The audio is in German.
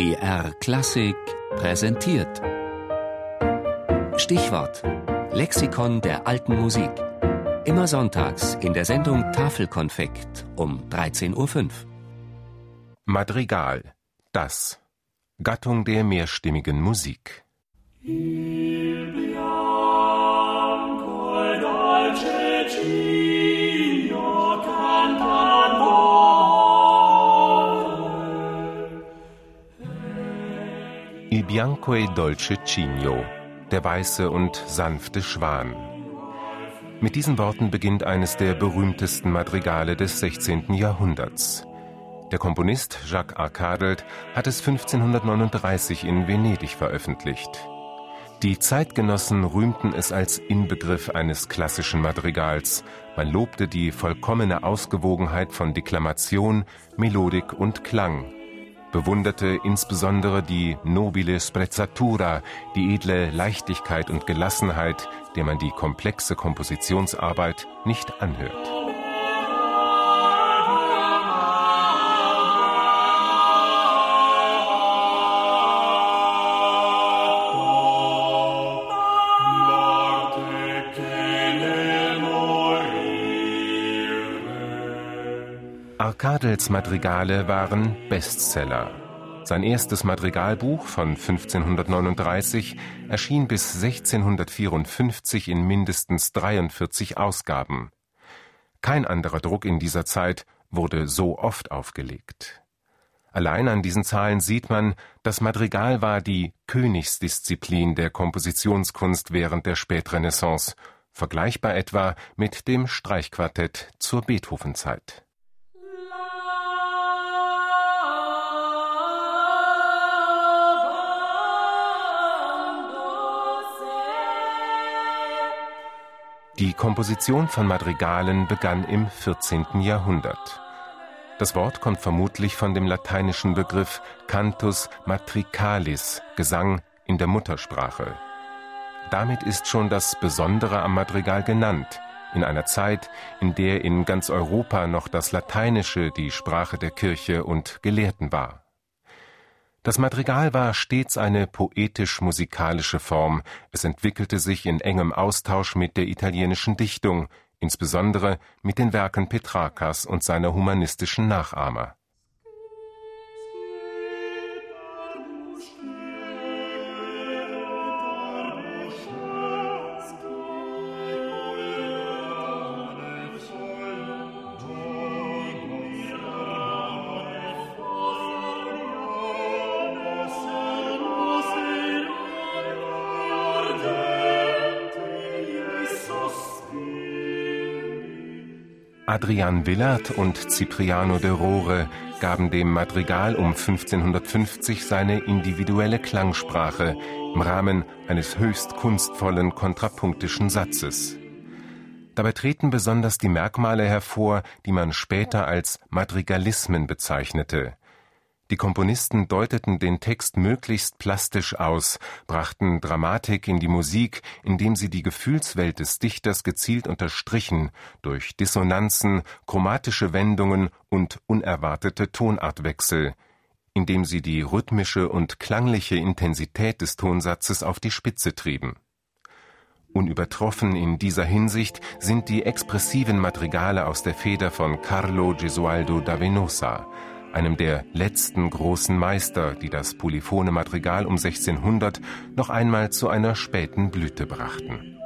BR Klassik präsentiert. Stichwort: Lexikon der alten Musik. Immer sonntags in der Sendung Tafelkonfekt um 13.05 Uhr. Madrigal. Das. Gattung der mehrstimmigen Musik. Il bianco e dolce Il bianco e dolce cigno, der weiße und sanfte Schwan. Mit diesen Worten beginnt eines der berühmtesten Madrigale des 16. Jahrhunderts. Der Komponist Jacques Arcadelt hat es 1539 in Venedig veröffentlicht. Die Zeitgenossen rühmten es als Inbegriff eines klassischen Madrigals. Man lobte die vollkommene Ausgewogenheit von Deklamation, Melodik und Klang, bewunderte insbesondere die nobile sprezzatura, die edle Leichtigkeit und Gelassenheit, der man die komplexe Kompositionsarbeit nicht anhört. Arkadels Madrigale waren Bestseller. Sein erstes Madrigalbuch von 1539 erschien bis 1654 in mindestens 43 Ausgaben. Kein anderer Druck in dieser Zeit wurde so oft aufgelegt. Allein an diesen Zahlen sieht man, das Madrigal war die Königsdisziplin der Kompositionskunst während der Spätrenaissance, vergleichbar etwa mit dem Streichquartett zur Beethovenzeit. Die Komposition von Madrigalen begann im 14. Jahrhundert. Das Wort kommt vermutlich von dem lateinischen Begriff cantus matricalis, Gesang in der Muttersprache. Damit ist schon das Besondere am Madrigal genannt, in einer Zeit, in der in ganz Europa noch das Lateinische die Sprache der Kirche und Gelehrten war. Das Madrigal war stets eine poetisch-musikalische Form, es entwickelte sich in engem Austausch mit der italienischen Dichtung, insbesondere mit den Werken Petrarcas und seiner humanistischen Nachahmer Adrian Willert und Cipriano de Rore gaben dem Madrigal um 1550 seine individuelle Klangsprache im Rahmen eines höchst kunstvollen kontrapunktischen Satzes. Dabei treten besonders die Merkmale hervor, die man später als Madrigalismen bezeichnete, die Komponisten deuteten den Text möglichst plastisch aus, brachten Dramatik in die Musik, indem sie die Gefühlswelt des Dichters gezielt unterstrichen durch Dissonanzen, chromatische Wendungen und unerwartete Tonartwechsel, indem sie die rhythmische und klangliche Intensität des Tonsatzes auf die Spitze trieben. Unübertroffen in dieser Hinsicht sind die expressiven Madrigale aus der Feder von Carlo Gesualdo da Venosa, einem der letzten großen Meister, die das polyphone Madrigal um 1600 noch einmal zu einer späten Blüte brachten